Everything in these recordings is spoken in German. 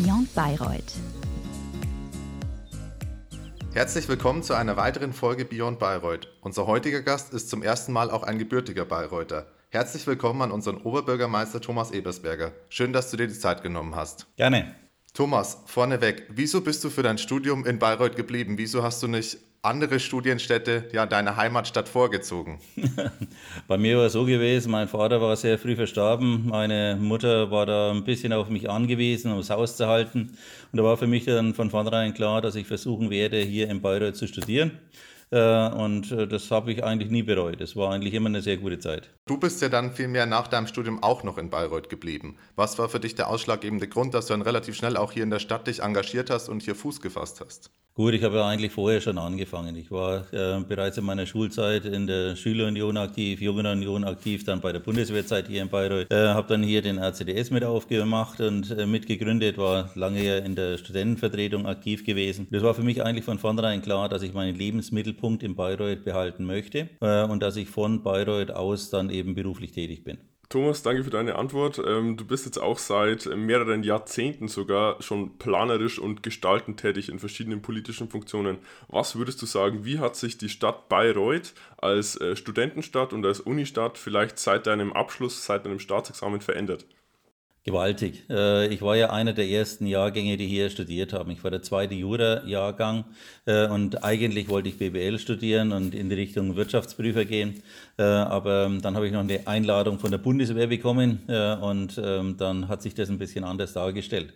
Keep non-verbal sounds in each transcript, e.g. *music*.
Beyond Bayreuth. Herzlich willkommen zu einer weiteren Folge Beyond Bayreuth. Unser heutiger Gast ist zum ersten Mal auch ein gebürtiger Bayreuther. Herzlich willkommen an unseren Oberbürgermeister Thomas Ebersberger. Schön, dass du dir die Zeit genommen hast. Gerne. Thomas, vorneweg, wieso bist du für dein Studium in Bayreuth geblieben? Wieso hast du nicht andere Studienstätte, ja, deine Heimatstadt vorgezogen? *laughs* Bei mir war es so gewesen, mein Vater war sehr früh verstorben, meine Mutter war da ein bisschen auf mich angewiesen, um das Haus zu halten. Und da war für mich dann von vornherein klar, dass ich versuchen werde, hier in Bayreuth zu studieren. Äh, und äh, das habe ich eigentlich nie bereut. Es war eigentlich immer eine sehr gute Zeit. Du bist ja dann vielmehr nach deinem Studium auch noch in Bayreuth geblieben. Was war für dich der ausschlaggebende Grund, dass du dann relativ schnell auch hier in der Stadt dich engagiert hast und hier Fuß gefasst hast? Gut, ich habe ja eigentlich vorher schon angefangen. Ich war äh, bereits in meiner Schulzeit in der Schülerunion aktiv, Jugendunion aktiv, dann bei der Bundeswehrzeit hier in Bayreuth. Äh, habe dann hier den RCDS mit aufgemacht und äh, mitgegründet, war lange ja in der Studentenvertretung aktiv gewesen. Das war für mich eigentlich von vornherein klar, dass ich meinen Lebensmittelpunkt in Bayreuth behalten möchte äh, und dass ich von Bayreuth aus dann eben beruflich tätig bin. Thomas, danke für deine Antwort. Ähm, du bist jetzt auch seit mehreren Jahrzehnten sogar schon planerisch und gestaltend tätig in verschiedenen politischen Funktionen. Was würdest du sagen, wie hat sich die Stadt Bayreuth als äh, Studentenstadt und als Unistadt vielleicht seit deinem Abschluss, seit deinem Staatsexamen verändert? Gewaltig. Äh, ich war ja einer der ersten Jahrgänge, die hier studiert haben. Ich war der zweite Jura-Jahrgang äh, und eigentlich wollte ich BWL studieren und in die Richtung Wirtschaftsprüfer gehen. Äh, aber ähm, dann habe ich noch eine Einladung von der Bundeswehr bekommen und ähm, dann hat sich das ein bisschen anders dargestellt.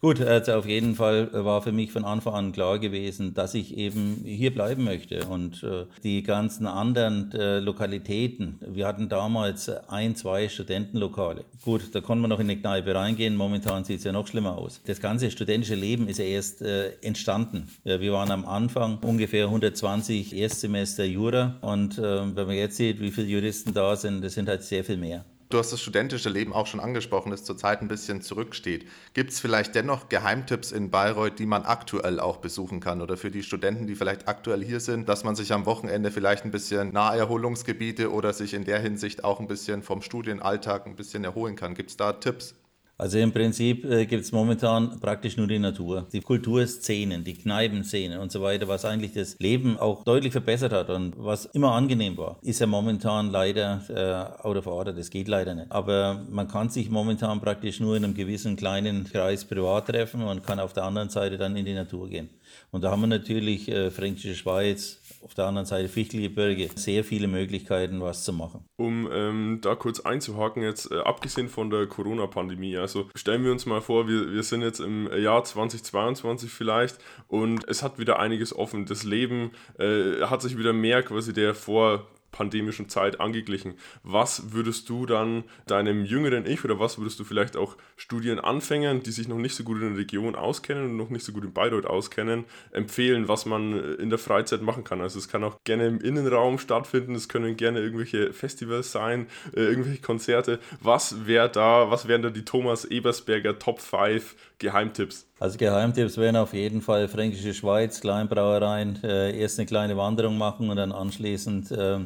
Gut, also auf jeden Fall war für mich von Anfang an klar gewesen, dass ich eben hier bleiben möchte und die ganzen anderen Lokalitäten. Wir hatten damals ein, zwei Studentenlokale. Gut, da konnte man noch in eine Kneipe reingehen. Momentan sieht es ja noch schlimmer aus. Das ganze studentische Leben ist ja erst äh, entstanden. Wir waren am Anfang ungefähr 120 Erstsemester Jura und äh, wenn man jetzt sieht, wie viele Juristen da sind, das sind halt sehr viel mehr. Du hast das studentische Leben auch schon angesprochen, das zurzeit ein bisschen zurücksteht. Gibt es vielleicht dennoch Geheimtipps in Bayreuth, die man aktuell auch besuchen kann oder für die Studenten, die vielleicht aktuell hier sind, dass man sich am Wochenende vielleicht ein bisschen Naherholungsgebiete oder sich in der Hinsicht auch ein bisschen vom Studienalltag ein bisschen erholen kann? Gibt es da Tipps? Also im Prinzip äh, gibt es momentan praktisch nur die Natur. Die Kulturszenen, die Kneipenszenen und so weiter, was eigentlich das Leben auch deutlich verbessert hat und was immer angenehm war, ist ja momentan leider äh, out of order. Das geht leider nicht. Aber man kann sich momentan praktisch nur in einem gewissen kleinen Kreis privat treffen und kann auf der anderen Seite dann in die Natur gehen. Und da haben wir natürlich äh, Fränkische Schweiz, auf der anderen Seite Fichtelgebirge, sehr viele Möglichkeiten, was zu machen. Um ähm, da kurz einzuhaken, jetzt äh, abgesehen von der Corona-Pandemie, also stellen wir uns mal vor, wir, wir sind jetzt im Jahr 2022 vielleicht und es hat wieder einiges offen. Das Leben äh, hat sich wieder mehr quasi der vor pandemischen Zeit angeglichen. Was würdest du dann deinem jüngeren Ich oder was würdest du vielleicht auch Studienanfängern, die sich noch nicht so gut in der Region auskennen und noch nicht so gut in Bayreuth auskennen, empfehlen, was man in der Freizeit machen kann? Also es kann auch gerne im Innenraum stattfinden, es können gerne irgendwelche Festivals sein, äh, irgendwelche Konzerte. Was wäre da, was wären da die Thomas Ebersberger Top 5 Geheimtipps? Also Geheimtipps wären auf jeden Fall Fränkische Schweiz, Kleinbrauereien, äh, erst eine kleine Wanderung machen und dann anschließend äh,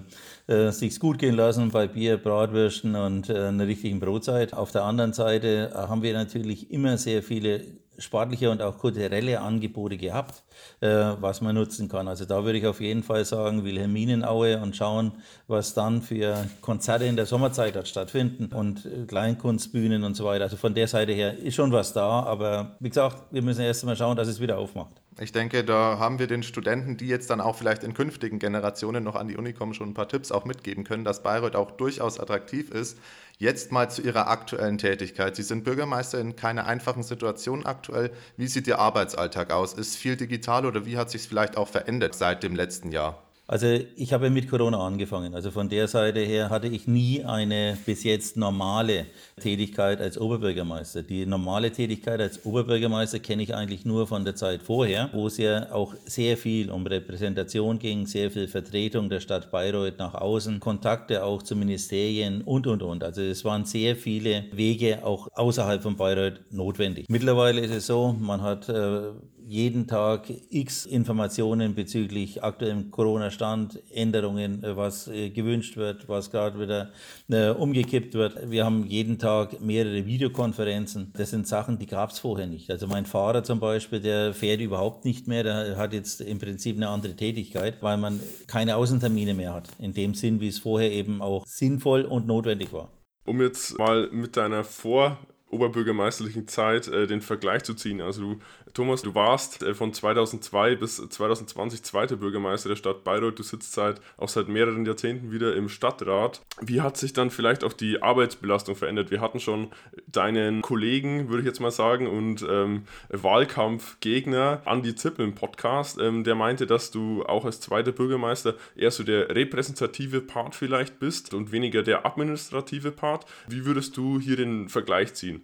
äh, sich's gut gehen lassen bei Bier, Bratwürsten und äh, einer richtigen Brotzeit. Auf der anderen Seite haben wir natürlich immer sehr viele sportliche und auch kulturelle Angebote gehabt, äh, was man nutzen kann. Also da würde ich auf jeden Fall sagen, Wilhelminenaue und schauen, was dann für Konzerte in der Sommerzeit dort stattfinden und äh, Kleinkunstbühnen und so weiter. Also von der Seite her ist schon was da, aber wie gesagt, wir müssen erst einmal schauen, dass es wieder aufmacht. Ich denke, da haben wir den Studenten, die jetzt dann auch vielleicht in künftigen Generationen noch an die Uni kommen, schon ein paar Tipps auch mitgeben können, dass Bayreuth auch durchaus attraktiv ist. Jetzt mal zu Ihrer aktuellen Tätigkeit. Sie sind Bürgermeister in keiner einfachen Situation aktuell. Wie sieht Ihr Arbeitsalltag aus? Ist viel digital oder wie hat sich es vielleicht auch verändert seit dem letzten Jahr? Also ich habe mit Corona angefangen. Also von der Seite her hatte ich nie eine bis jetzt normale Tätigkeit als Oberbürgermeister. Die normale Tätigkeit als Oberbürgermeister kenne ich eigentlich nur von der Zeit vorher, wo es ja auch sehr viel um Repräsentation ging, sehr viel Vertretung der Stadt Bayreuth nach außen, Kontakte auch zu Ministerien und, und, und. Also es waren sehr viele Wege auch außerhalb von Bayreuth notwendig. Mittlerweile ist es so, man hat äh, jeden Tag x Informationen bezüglich aktuellem Corona-Stand, Änderungen, äh, was äh, gewünscht wird, was gerade wieder äh, umgekippt wird. Wir haben jeden Tag mehrere Videokonferenzen. Das sind Sachen, die gab es vorher nicht. Also mein Fahrer zum Beispiel, der fährt überhaupt nicht mehr, der hat jetzt im Prinzip eine andere Tätigkeit, weil man keine Außentermine mehr hat. In dem Sinn, wie es vorher eben auch sinnvoll und notwendig war. Um jetzt mal mit deiner Vor- oberbürgermeisterlichen Zeit äh, den Vergleich zu ziehen. Also du, Thomas, du warst äh, von 2002 bis 2020 zweiter Bürgermeister der Stadt Bayreuth. Du sitzt seit, auch seit mehreren Jahrzehnten wieder im Stadtrat. Wie hat sich dann vielleicht auch die Arbeitsbelastung verändert? Wir hatten schon deinen Kollegen, würde ich jetzt mal sagen, und ähm, Wahlkampfgegner Andi Zippel im Podcast, ähm, der meinte, dass du auch als zweiter Bürgermeister eher so der repräsentative Part vielleicht bist und weniger der administrative Part. Wie würdest du hier den Vergleich ziehen?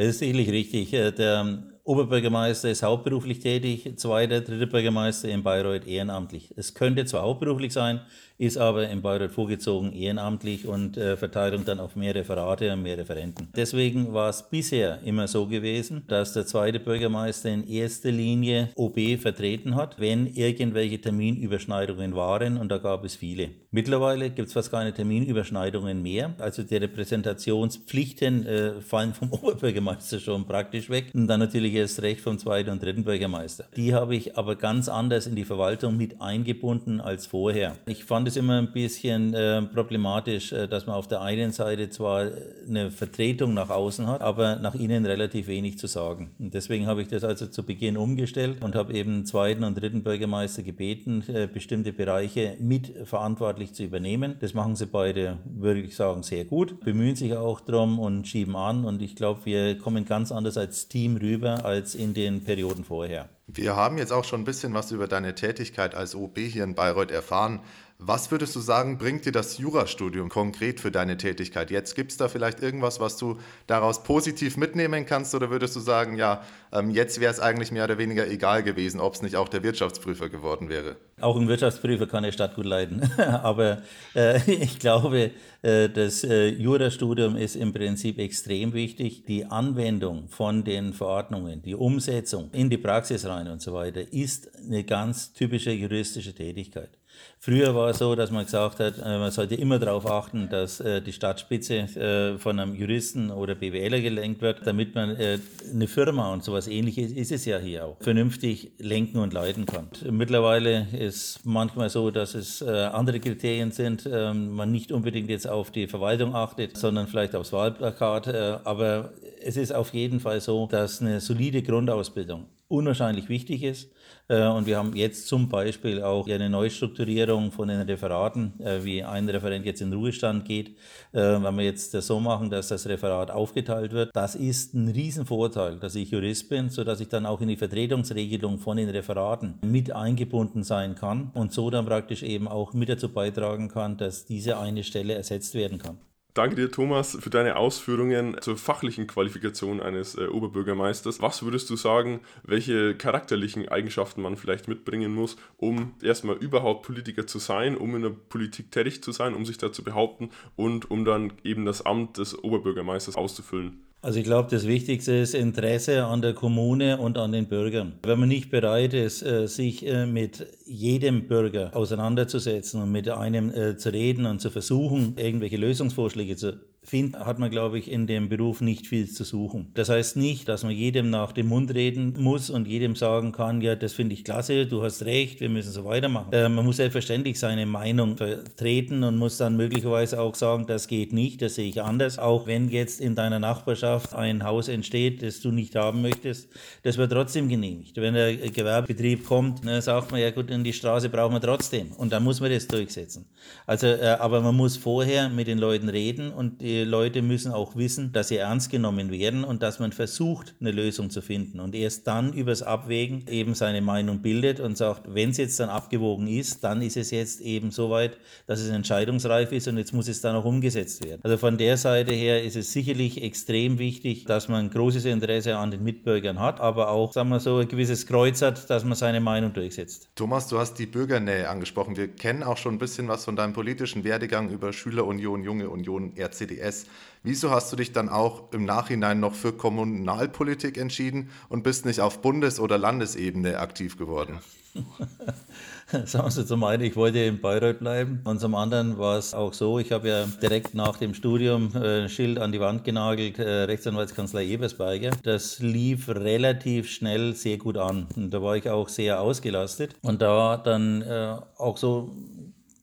Das ist sicherlich richtig. Äh, der Oberbürgermeister ist hauptberuflich tätig, zweiter, dritter Bürgermeister in Bayreuth ehrenamtlich. Es könnte zwar hauptberuflich sein, ist aber in Bayreuth vorgezogen ehrenamtlich und äh, Verteilung dann auf mehr Referate und mehr Referenten. Deswegen war es bisher immer so gewesen, dass der zweite Bürgermeister in erster Linie OB vertreten hat, wenn irgendwelche Terminüberschneidungen waren und da gab es viele. Mittlerweile gibt es fast keine Terminüberschneidungen mehr, also die Repräsentationspflichten äh, fallen vom *laughs* Oberbürgermeister schon praktisch weg und dann natürlich erst recht vom zweiten und dritten Bürgermeister. Die habe ich aber ganz anders in die Verwaltung mit eingebunden als vorher. Ich fand es immer ein bisschen äh, problematisch, äh, dass man auf der einen Seite zwar eine Vertretung nach außen hat, aber nach innen relativ wenig zu sagen. Und deswegen habe ich das also zu Beginn umgestellt und habe eben zweiten und dritten Bürgermeister gebeten, äh, bestimmte Bereiche mit verantwortlich zu übernehmen. Das machen sie beide, würde ich sagen, sehr gut, bemühen sich auch drum und schieben an. Und ich glaube, wir kommen ganz anders als Team rüber als in den Perioden vorher. Wir haben jetzt auch schon ein bisschen was über deine Tätigkeit als OB hier in Bayreuth erfahren. Was würdest du sagen, bringt dir das Jurastudium konkret für deine Tätigkeit jetzt? Gibt es da vielleicht irgendwas, was du daraus positiv mitnehmen kannst oder würdest du sagen, ja, ähm, jetzt wäre es eigentlich mehr oder weniger egal gewesen, ob es nicht auch der Wirtschaftsprüfer geworden wäre? Auch ein Wirtschaftsprüfer kann eine Stadt gut leiden. *laughs* Aber äh, ich glaube, äh, das äh, Jurastudium ist im Prinzip extrem wichtig. Die Anwendung von den Verordnungen, die Umsetzung in die Praxis rein und so weiter, ist eine ganz typische juristische Tätigkeit. Früher war es so, dass man gesagt hat, äh, man sollte immer darauf achten, dass äh, die Stadtspitze äh, von einem Juristen oder BWLer gelenkt wird, damit man eine Firma und sowas ähnliches ist es ja hier auch, vernünftig lenken und leiten kann. Mittlerweile ist manchmal so, dass es andere Kriterien sind, ähm, man nicht unbedingt jetzt auf die Verwaltung achtet, sondern vielleicht aufs Wahlplakat, aber es ist auf jeden Fall so, dass eine solide Grundausbildung unwahrscheinlich wichtig ist. Äh, und wir haben jetzt zum Beispiel auch eine Neustrukturierung von den Referaten, äh, wie ein Referent jetzt in Ruhestand geht. Äh, wenn wir jetzt das so machen, dass das Referat aufgeteilt wird, das ist ein Riesenvorteil, dass ich Jurist bin, sodass ich dann auch in die Vertretungsregelung von den Referaten mit eingebunden sein kann und so dann praktisch eben auch mit dazu beitragen kann, dass diese eine Stelle ersetzt werden kann. Danke dir, Thomas, für deine Ausführungen zur fachlichen Qualifikation eines äh, Oberbürgermeisters. Was würdest du sagen, welche charakterlichen Eigenschaften man vielleicht mitbringen muss, um erstmal überhaupt Politiker zu sein, um in der Politik tätig zu sein, um sich da zu behaupten und um dann eben das Amt des Oberbürgermeisters auszufüllen? Also ich glaube, das Wichtigste ist Interesse an der Kommune und an den Bürgern. Wenn man nicht bereit ist, äh, sich äh, mit jedem Bürger auseinanderzusetzen und mit einem äh, zu reden und zu versuchen, irgendwelche Lösungsvorschläge zu finden, hat man, glaube ich, in dem Beruf nicht viel zu suchen. Das heißt nicht, dass man jedem nach dem Mund reden muss und jedem sagen kann, ja, das finde ich klasse, du hast recht, wir müssen so weitermachen. Äh, man muss selbstverständlich seine Meinung vertreten und muss dann möglicherweise auch sagen, das geht nicht, das sehe ich anders. Auch wenn jetzt in deiner Nachbarschaft ein Haus entsteht, das du nicht haben möchtest, das wird trotzdem genehmigt. Wenn der Gewerbebetrieb kommt, ne, sagt man, ja gut, in die Straße brauchen wir trotzdem und dann muss man das durchsetzen. Also, äh, aber man muss vorher mit den Leuten reden und die Leute müssen auch wissen, dass sie ernst genommen werden und dass man versucht, eine Lösung zu finden und erst dann übers Abwägen eben seine Meinung bildet und sagt, wenn es jetzt dann abgewogen ist, dann ist es jetzt eben so weit, dass es entscheidungsreif ist und jetzt muss es dann auch umgesetzt werden. Also von der Seite her ist es sicherlich extrem wichtig, dass man großes Interesse an den Mitbürgern hat, aber auch, sagen wir so, ein gewisses Kreuz hat, dass man seine Meinung durchsetzt. Thomas, du hast die Bürgernähe angesprochen. Wir kennen auch schon ein bisschen was von deinem politischen Werdegang über Schülerunion, Junge Union, RCD RCDS. Wieso hast du dich dann auch im Nachhinein noch für Kommunalpolitik entschieden und bist nicht auf Bundes- oder Landesebene aktiv geworden? *laughs* Sagen Sie zum einen, ich wollte in Bayreuth bleiben und zum anderen war es auch so, ich habe ja direkt nach dem Studium äh, ein Schild an die Wand genagelt, äh, Rechtsanwaltskanzlei Ebersberger. Das lief relativ schnell sehr gut an und da war ich auch sehr ausgelastet und da dann äh, auch so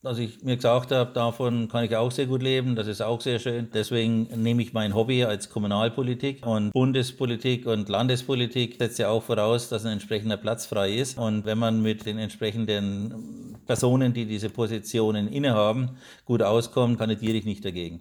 dass ich mir gesagt habe, davon kann ich auch sehr gut leben, das ist auch sehr schön. Deswegen nehme ich mein Hobby als Kommunalpolitik und Bundespolitik und Landespolitik setzt ja auch voraus, dass ein entsprechender Platz frei ist. Und wenn man mit den entsprechenden Personen, die diese Positionen innehaben, gut auskommt, kandidiere ich nicht dagegen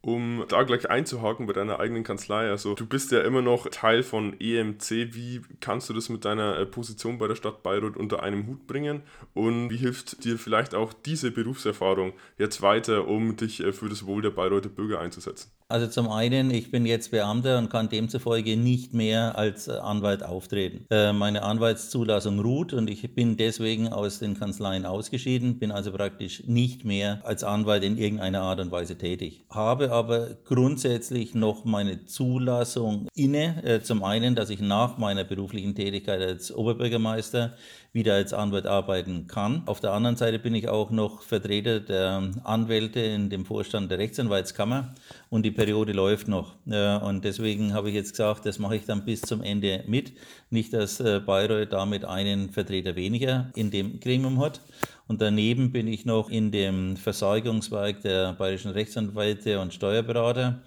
um da gleich einzuhaken bei deiner eigenen Kanzlei. Also du bist ja immer noch Teil von EMC. Wie kannst du das mit deiner äh, Position bei der Stadt Bayreuth unter einem Hut bringen? Und wie hilft dir vielleicht auch diese Berufserfahrung jetzt weiter, um dich äh, für das Wohl der Bayreuther Bürger einzusetzen? Also zum einen, ich bin jetzt Beamter und kann demzufolge nicht mehr als äh, Anwalt auftreten. Meine Anwaltszulassung ruht und ich bin deswegen aus den Kanzleien ausgeschieden, bin also praktisch nicht mehr als Anwalt in irgendeiner Art und Weise tätig. Habe aber grundsätzlich noch meine Zulassung inne. Äh, zum einen, dass ich nach meiner beruflichen Tätigkeit als Oberbürgermeister wieder als Anwalt arbeiten kann. Auf der anderen Seite bin ich auch noch Vertreter der Anwälte in dem Vorstand der Rechtsanwaltskammer und die Periode läuft noch. Äh, und deswegen habe ich jetzt gesagt, das mache ich dann bis zum Ende mit. Nicht, dass äh, Bayreuth damit einen Vertreter weniger in dem Gremium hat. Und daneben bin ich noch in dem Versorgungswerk der bayerischen Rechtsanwälte und Steuerberater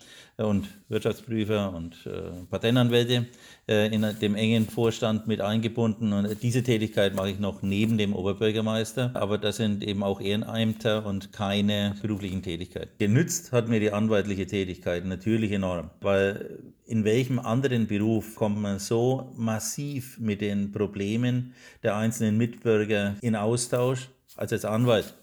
und Wirtschaftsprüfer und äh, Patentanwälte äh, in dem engen Vorstand mit eingebunden. Und diese Tätigkeit mache ich noch neben dem Oberbürgermeister. Aber das sind eben auch Ehrenämter und keine beruflichen Tätigkeiten. Genützt hat mir die anwaltliche Tätigkeit natürlich enorm, weil in welchem anderen Beruf kommt man so massiv mit den Problemen der einzelnen Mitbürger in Austausch als als Anwalt.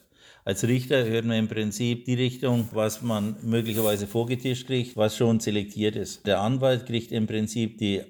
Als Richter hört man im Prinzip die Richtung, was man möglicherweise vorgetischt kriegt, was schon selektiert ist. Der Anwalt kriegt im Prinzip die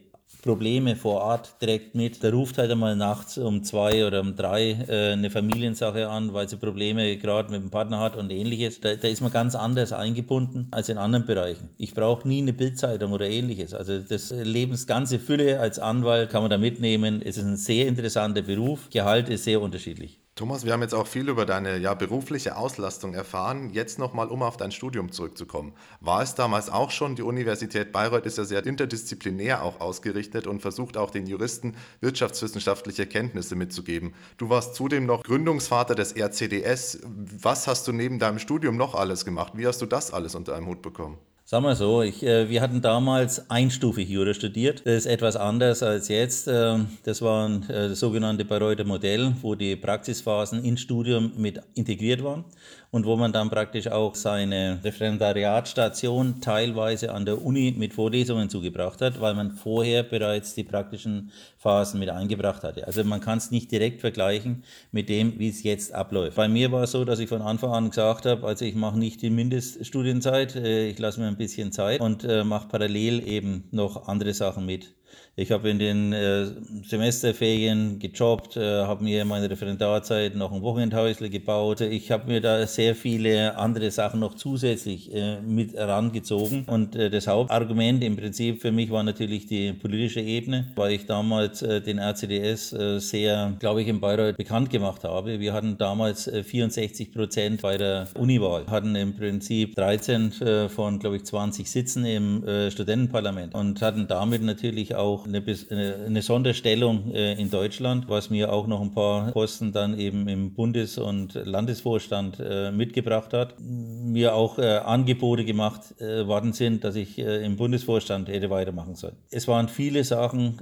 Probleme vor Ort direkt mit. Der ruft halt einmal nachts um zwei oder um drei äh, eine Familiensache an, weil sie Probleme gerade mit dem Partner hat und ähnliches. Da, da ist man ganz anders eingebunden als in anderen Bereichen. Ich brauche nie eine Bildzeitung oder ähnliches. Also das Lebensganze Fülle als Anwalt kann man da mitnehmen. Es ist ein sehr interessanter Beruf. Gehalt ist sehr unterschiedlich. Thomas, wir haben jetzt auch viel über deine ja, berufliche Auslastung erfahren. Jetzt nochmal, um auf dein Studium zurückzukommen. War es damals auch schon, die Universität Bayreuth ist ja sehr interdisziplinär auch ausgerichtet und versucht auch den Juristen wirtschaftswissenschaftliche Kenntnisse mitzugeben. Du warst zudem noch Gründungsvater des RCDS. Was hast du neben deinem Studium noch alles gemacht? Wie hast du das alles unter einem Hut bekommen? Sagen wir so, ich, äh, wir hatten damals einstufig Jura studiert. Das ist etwas anders als jetzt. Äh, das war äh, das sogenannte Bayreuther Modell, wo die Praxisphasen ins Studium mit integriert waren und wo man dann praktisch auch seine Referendariatstation teilweise an der Uni mit Vorlesungen zugebracht hat, weil man vorher bereits die praktischen Phasen mit eingebracht hatte. Also man kann es nicht direkt vergleichen mit dem, wie es jetzt abläuft. Bei mir war es so, dass ich von Anfang an gesagt habe, also ich mache nicht die Mindeststudienzeit, äh, ich lasse mir ein bisschen Zeit und äh, mache parallel eben noch andere Sachen mit. Ich habe in den äh, Semesterferien gejobbt, äh, habe mir meine Referendarzeit noch ein Wochenendhäusle gebaut. Ich habe mir da sehr viele andere Sachen noch zusätzlich äh, mit herangezogen. Und äh, das Hauptargument im Prinzip für mich war natürlich die politische Ebene, weil ich damals äh, den RCDS äh, sehr, glaube ich, in Bayreuth bekannt gemacht habe. Wir hatten damals 64 Prozent bei der Uniwahl, hatten im Prinzip 13 von, glaube ich, 20 Sitzen im Studentenparlament und hatten damit natürlich auch eine, eine Sonderstellung äh, in Deutschland, was mir auch noch ein paar Posten dann eben im Bundes- und Landesvorstand äh, mitgebracht hat. Mir auch äh, Angebote gemacht worden sind, dass ich im Bundesvorstand hätte weitermachen sollen. Es waren viele Sachen,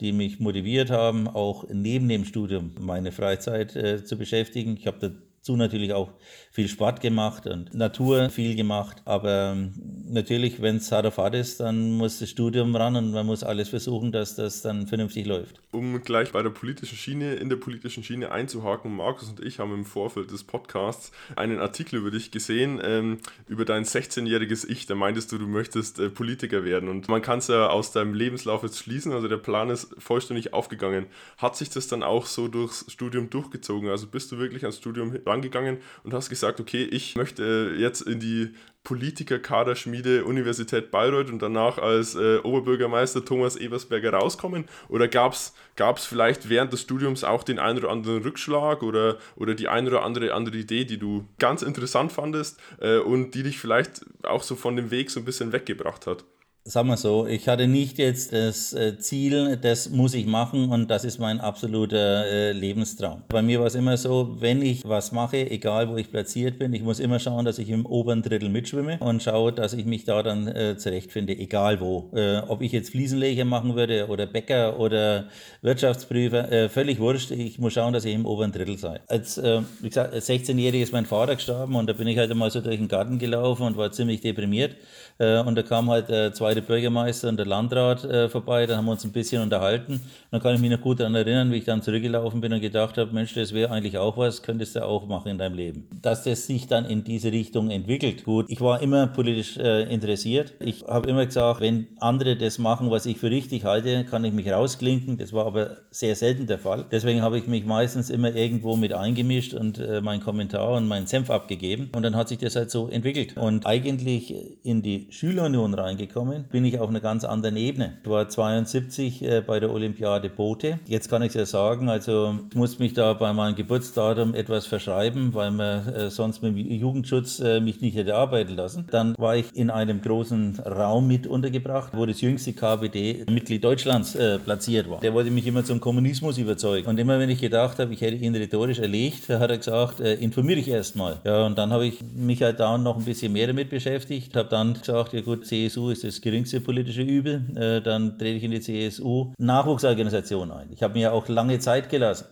die mich motiviert haben, auch neben dem Studium meine Freizeit zu beschäftigen. Ich habe dazu natürlich auch viel Sport gemacht und Natur viel gemacht. Aber ähm, natürlich, wenn es hart auf hart ist, dann muss das Studium ran und man muss alles versuchen, dass das dann vernünftig läuft. Um gleich bei der politischen Schiene, in der politischen Schiene einzuhaken, Markus und ich haben im Vorfeld des Podcasts einen Artikel über dich gesehen, ähm, über dein 16-jähriges Ich. Da meintest du, du möchtest äh, Politiker werden. Und man kann es ja aus deinem Lebenslauf jetzt schließen, also der Plan ist vollständig aufgegangen. Hat sich das dann auch so durchs Studium durchgezogen? Also bist du wirklich ans Studium rangegangen und hast gesagt, okay, ich möchte jetzt in die Politiker-Kaderschmiede Universität Bayreuth und danach als äh, Oberbürgermeister Thomas Ebersberger rauskommen? Oder gab es vielleicht während des Studiums auch den einen oder anderen Rückschlag oder, oder die eine oder andere andere Idee, die du ganz interessant fandest äh, und die dich vielleicht auch so von dem Weg so ein bisschen weggebracht hat? Sagen wir so, ich hatte nicht jetzt das äh, Ziel, das muss ich machen und das ist mein absoluter äh, Lebenstraum. Bei mir war es immer so, wenn ich was mache, egal wo ich platziert bin, ich muss immer schauen, dass ich im oberen Drittel mitschwimme und schaue, dass ich mich da dann äh, zurechtfinde, egal wo. Ob ich jetzt Fliesenleger machen würde oder Bäcker oder Wirtschaftsprüfer, völlig wurscht. Ich muss schauen, dass ich im oberen Drittel sei. Als, wie gesagt, als 16-Jähriger ist mein Vater gestorben und da bin ich halt einmal so durch den Garten gelaufen und war ziemlich deprimiert. Und da kam halt zwei zweite Bürgermeister und der Landrat äh, vorbei, dann haben wir uns ein bisschen unterhalten. Und dann kann ich mich noch gut daran erinnern, wie ich dann zurückgelaufen bin und gedacht habe, Mensch, das wäre eigentlich auch was, könntest du auch machen in deinem Leben. Dass das sich dann in diese Richtung entwickelt. Gut, ich war immer politisch äh, interessiert. Ich habe immer gesagt, wenn andere das machen, was ich für richtig halte, kann ich mich rausklinken. Das war aber sehr selten der Fall. Deswegen habe ich mich meistens immer irgendwo mit eingemischt und äh, meinen Kommentar und meinen Senf abgegeben. Und dann hat sich das halt so entwickelt. Und eigentlich in die Schülerunion reingekommen, bin ich auf einer ganz anderen Ebene. Ich war 72 äh, bei der Olympiade Boote. Jetzt kann ich es ja sagen, also ich muss mich da bei meinem Geburtsdatum etwas verschreiben, weil man äh, sonst mit dem Jugendschutz äh, mich nicht hätte arbeiten lassen. Dann war ich in einem großen Raum mit untergebracht, wo das jüngste KPD-Mitglied Deutschlands äh, platziert war. Der wollte mich immer zum Kommunismus überzeugen. Und immer wenn ich gedacht habe, ich hätte ihn rhetorisch erlegt, hat er gesagt, äh, informiere dich erstmal. Ja, und dann habe ich mich halt da noch ein bisschen mehr damit beschäftigt, habe dann gesagt, ja gut, CSU ist das geringste geringste politische Übel. Äh, dann trete ich in die CSU Nachwuchsorganisation ein. Ich habe mir auch lange Zeit gelassen.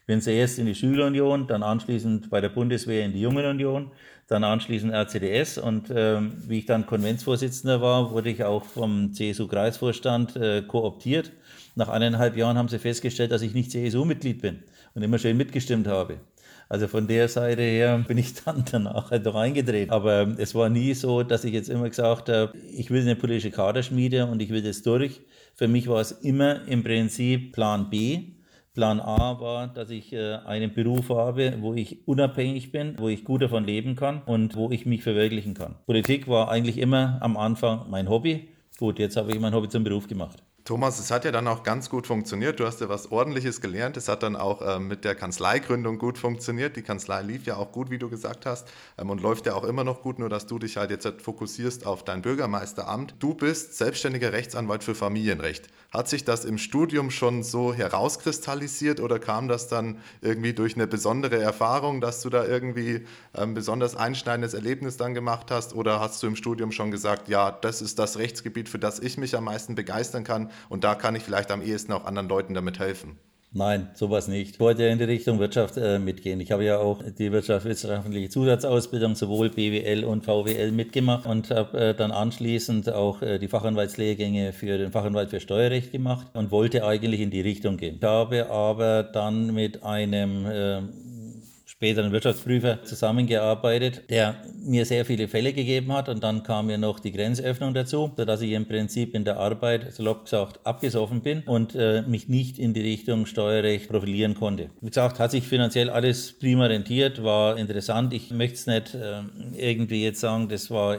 Ich bin zuerst in die Schülerunion, dann anschließend bei der Bundeswehr in die Jungenunion, dann anschließend RCDS und äh, wie ich dann Konventsvorsitzender war, wurde ich auch vom CSU-Kreisvorstand äh, kooptiert. Nach eineinhalb Jahren haben sie festgestellt, dass ich nicht CSU-Mitglied bin und immer schön mitgestimmt habe. Also von der Seite her bin ich *laughs* dann danach halt reingedreht. Aber es war nie so, dass ich jetzt immer gesagt habe, ich will eine politische Kaderschmiede und ich will das durch. Für mich war es immer im Prinzip Plan B. Plan A war, dass ich äh, einen Beruf habe, wo ich unabhängig bin, wo ich gut davon leben kann und wo ich mich verwirklichen kann. Politik war eigentlich immer am Anfang mein Hobby. Gut, jetzt habe ich mein Hobby zum Beruf gemacht. Thomas, es hat ja dann auch ganz gut funktioniert. Du hast ja was Ordentliches gelernt. Es hat dann auch ähm, mit der Kanzleigründung gut funktioniert. Die Kanzlei lief ja auch gut, wie du gesagt hast, ähm, und läuft ja auch immer noch gut, nur dass du dich halt jetzt fokussierst auf dein Bürgermeisteramt. Du bist selbstständiger Rechtsanwalt für Familienrecht. Hat sich das im Studium schon so herauskristallisiert oder kam das dann irgendwie durch eine besondere Erfahrung, dass du da irgendwie ein ähm, besonders einschneidendes Erlebnis dann gemacht hast? Oder hast du im Studium schon gesagt, ja, das ist das Rechtsgebiet, für das ich mich am meisten begeistern kann und da kann ich vielleicht am ehesten auch anderen Leuten damit helfen? Nein, sowas nicht. Ich wollte in die Richtung Wirtschaft äh, mitgehen. Ich habe ja auch die wirtschaftswissenschaftliche Zusatzausbildung, sowohl BWL und VWL mitgemacht und habe äh, dann anschließend auch äh, die Fachanwaltslehrgänge für den Fachanwalt für Steuerrecht gemacht und wollte eigentlich in die Richtung gehen. Ich habe aber dann mit einem äh, späteren Wirtschaftsprüfer zusammengearbeitet, der mir sehr viele Fälle gegeben hat und dann kam mir noch die Grenzöffnung dazu, sodass ich im Prinzip in der Arbeit, salopp gesagt, abgesoffen bin und äh, mich nicht in die Richtung Steuerrecht profilieren konnte. Wie gesagt, hat sich finanziell alles prima rentiert, war interessant. Ich möchte es nicht äh, irgendwie jetzt sagen, das war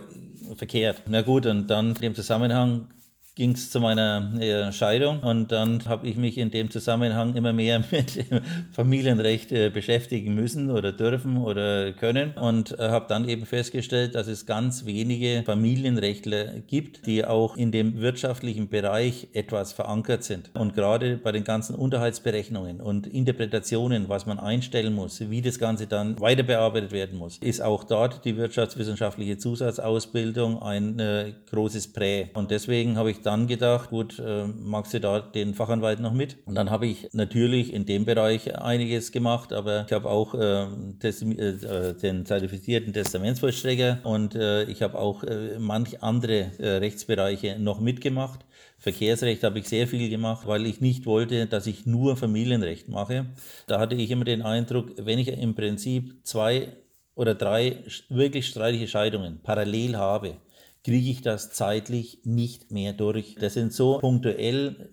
verkehrt. Na gut, und dann im Zusammenhang ging es zu meiner äh, Scheidung und dann habe ich mich in dem Zusammenhang immer mehr *laughs* mit Familienrecht äh, beschäftigen müssen oder dürfen oder können und äh, habe dann eben festgestellt, dass es ganz wenige Familienrechtler gibt, die auch in dem wirtschaftlichen Bereich etwas verankert sind. Und gerade bei den ganzen Unterhaltsberechnungen und Interpretationen, was man einstellen muss, wie das Ganze dann weiter bearbeitet werden muss, ist auch dort die wirtschaftswissenschaftliche Zusatzausbildung ein äh, großes Prä. Und deswegen habe ich dann gedacht, gut, äh, magst du da den Fachanwalt noch mit? Und dann habe ich natürlich in dem Bereich einiges gemacht, aber ich habe auch äh, des, äh, den zertifizierten Testamentsvollstrecker und äh, ich habe auch äh, manch andere äh, Rechtsbereiche noch mitgemacht. Verkehrsrecht habe ich sehr viel gemacht, weil ich nicht wollte, dass ich nur Familienrecht mache. Da hatte ich immer den Eindruck, wenn ich im Prinzip zwei oder drei wirklich streitige Scheidungen parallel habe, kriege ich das zeitlich nicht mehr durch. Das sind so punktuell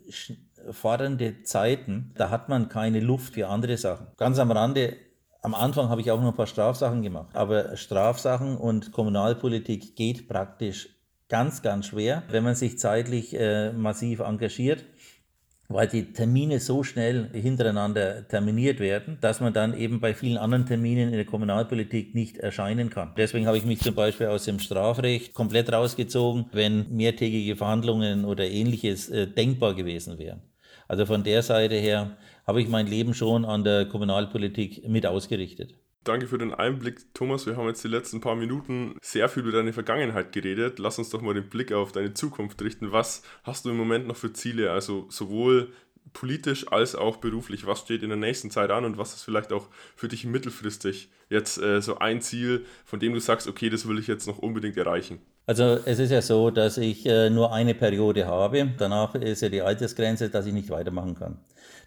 fordernde Zeiten, da hat man keine Luft für andere Sachen. Ganz am Rande Am Anfang habe ich auch noch ein paar Strafsachen gemacht, aber Strafsachen und Kommunalpolitik geht praktisch ganz, ganz schwer, wenn man sich zeitlich äh, massiv engagiert weil die Termine so schnell hintereinander terminiert werden, dass man dann eben bei vielen anderen Terminen in der Kommunalpolitik nicht erscheinen kann. Deswegen habe ich mich zum Beispiel aus dem Strafrecht komplett rausgezogen, wenn mehrtägige Verhandlungen oder ähnliches äh, denkbar gewesen wären. Also von der Seite her habe ich mein Leben schon an der Kommunalpolitik mit ausgerichtet. Danke für den Einblick, Thomas. Wir haben jetzt die letzten paar Minuten sehr viel über deine Vergangenheit geredet. Lass uns doch mal den Blick auf deine Zukunft richten. Was hast du im Moment noch für Ziele? Also sowohl politisch als auch beruflich. Was steht in der nächsten Zeit an und was ist vielleicht auch für dich mittelfristig jetzt äh, so ein Ziel, von dem du sagst, okay, das will ich jetzt noch unbedingt erreichen? Also es ist ja so, dass ich äh, nur eine Periode habe. Danach ist ja die Altersgrenze, dass ich nicht weitermachen kann.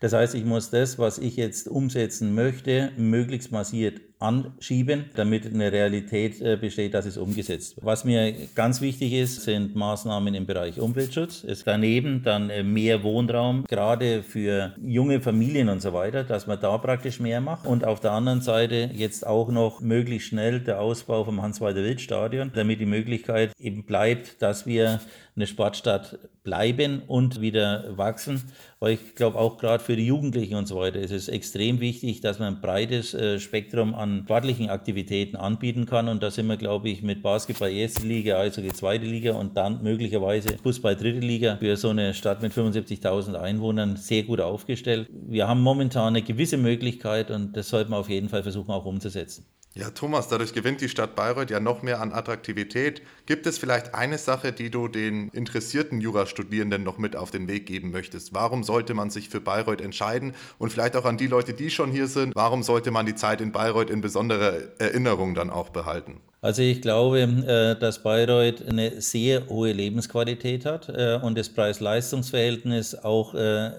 Das heißt, ich muss das, was ich jetzt umsetzen möchte, möglichst massiert anschieben, damit eine Realität äh, besteht, dass es umgesetzt wird. Was mir ganz wichtig ist, sind Maßnahmen im Bereich Umweltschutz. Es daneben dann äh, mehr Wohnraum, gerade für junge Familien und so weiter, dass man da praktisch mehr macht. Und auf der anderen Seite jetzt auch noch möglichst schnell der Ausbau vom Hans-Walter-Wild-Stadion, damit die Möglichkeit eben bleibt, dass wir eine Sportstadt bleiben und wieder wachsen. Weil ich glaube, auch gerade für die Jugendlichen und so weiter ist es extrem wichtig, dass man ein breites äh, Spektrum an sportlichen Aktivitäten anbieten kann. Und da sind wir, glaube ich, mit Basketball erste Liga, also die zweite Liga und dann möglicherweise Fußball dritte Liga für so eine Stadt mit 75.000 Einwohnern sehr gut aufgestellt. Wir haben momentan eine gewisse Möglichkeit und das sollten wir auf jeden Fall versuchen auch umzusetzen. Ja, Thomas, dadurch gewinnt die Stadt Bayreuth ja noch mehr an Attraktivität. Gibt es vielleicht eine Sache, die du den interessierten Jurastudierenden noch mit auf den Weg geben möchtest? Warum sollte man sich für Bayreuth entscheiden? Und vielleicht auch an die Leute, die schon hier sind, warum sollte man die Zeit in Bayreuth in besonderer Erinnerung dann auch behalten? Also ich glaube, äh, dass Bayreuth eine sehr hohe Lebensqualität hat äh, und das Preis-Leistungs-Verhältnis auch äh,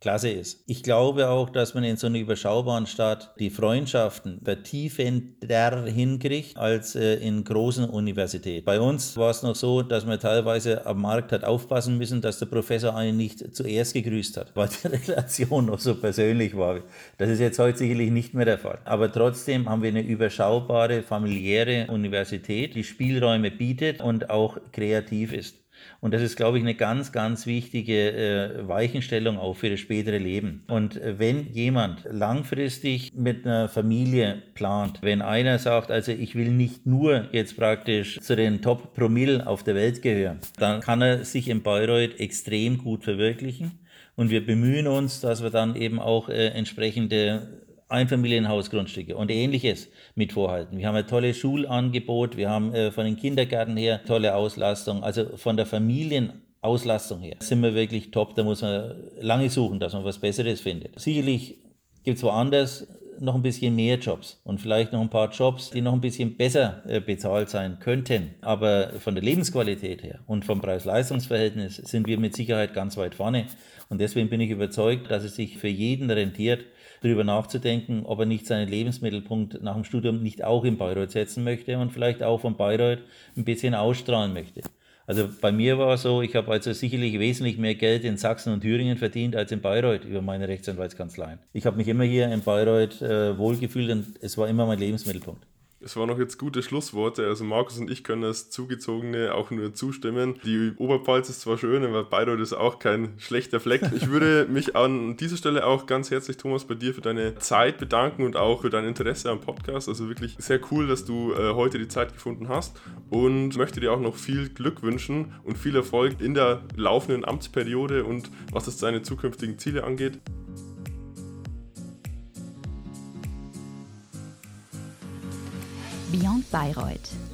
klasse ist. Ich glaube auch, dass man in so einer überschaubaren Stadt die Freundschaften vertiefender hinkriegt als äh, in großen Universitäten. Bei uns war es noch so, dass man teilweise am Markt hat aufpassen müssen, dass der Professor einen nicht zuerst gegrüßt hat, *laughs* weil die Relation noch so persönlich war. Das ist jetzt heute sicherlich nicht mehr der Fall. Aber trotzdem haben wir eine überschaubare, familiäre Universität, die Spielräume bietet und auch kreativ ist. Und das ist, glaube ich, eine ganz, ganz wichtige äh, Weichenstellung auch für das spätere Leben. Und äh, wenn jemand langfristig mit einer Familie plant, wenn einer sagt, also ich will nicht nur jetzt praktisch zu den Top Promille auf der Welt gehören, dann kann er sich in Bayreuth extrem gut verwirklichen. Und wir bemühen uns, dass wir dann eben auch äh, entsprechende Einfamilienhausgrundstücke und ähnliches mit vorhalten. Wir haben ein tolles Schulangebot, wir haben äh, von den Kindergärten her tolle Auslastung, also von der Familienauslastung her sind wir wirklich top. Da muss man lange suchen, dass man was Besseres findet. Sicherlich gibt es woanders noch ein bisschen mehr Jobs und vielleicht noch ein paar Jobs, die noch ein bisschen besser äh, bezahlt sein könnten. Aber von der Lebensqualität her und vom Preis-Leistungs-Verhältnis sind wir mit Sicherheit ganz weit vorne. Und deswegen bin ich überzeugt, dass es sich für jeden rentiert, darüber nachzudenken, ob er nicht seinen Lebensmittelpunkt nach dem Studium nicht auch in Bayreuth setzen möchte und vielleicht auch von Bayreuth ein bisschen ausstrahlen möchte. Also bei mir war es so, ich habe also sicherlich wesentlich mehr Geld in Sachsen und Thüringen verdient als in Bayreuth über meine Rechtsanwaltskanzleien. Ich habe mich immer hier in Bayreuth äh, wohlgefühlt und es war immer mein Lebensmittelpunkt. Es waren noch jetzt gute Schlussworte. Also Markus und ich können das Zugezogene auch nur zustimmen. Die Oberpfalz ist zwar schön, aber Bayreuth ist auch kein schlechter Fleck. Ich würde *laughs* mich an dieser Stelle auch ganz herzlich, Thomas, bei dir für deine Zeit bedanken und auch für dein Interesse am Podcast. Also wirklich sehr cool, dass du äh, heute die Zeit gefunden hast und möchte dir auch noch viel Glück wünschen und viel Erfolg in der laufenden Amtsperiode und was es deine zukünftigen Ziele angeht. Beyond Bayreuth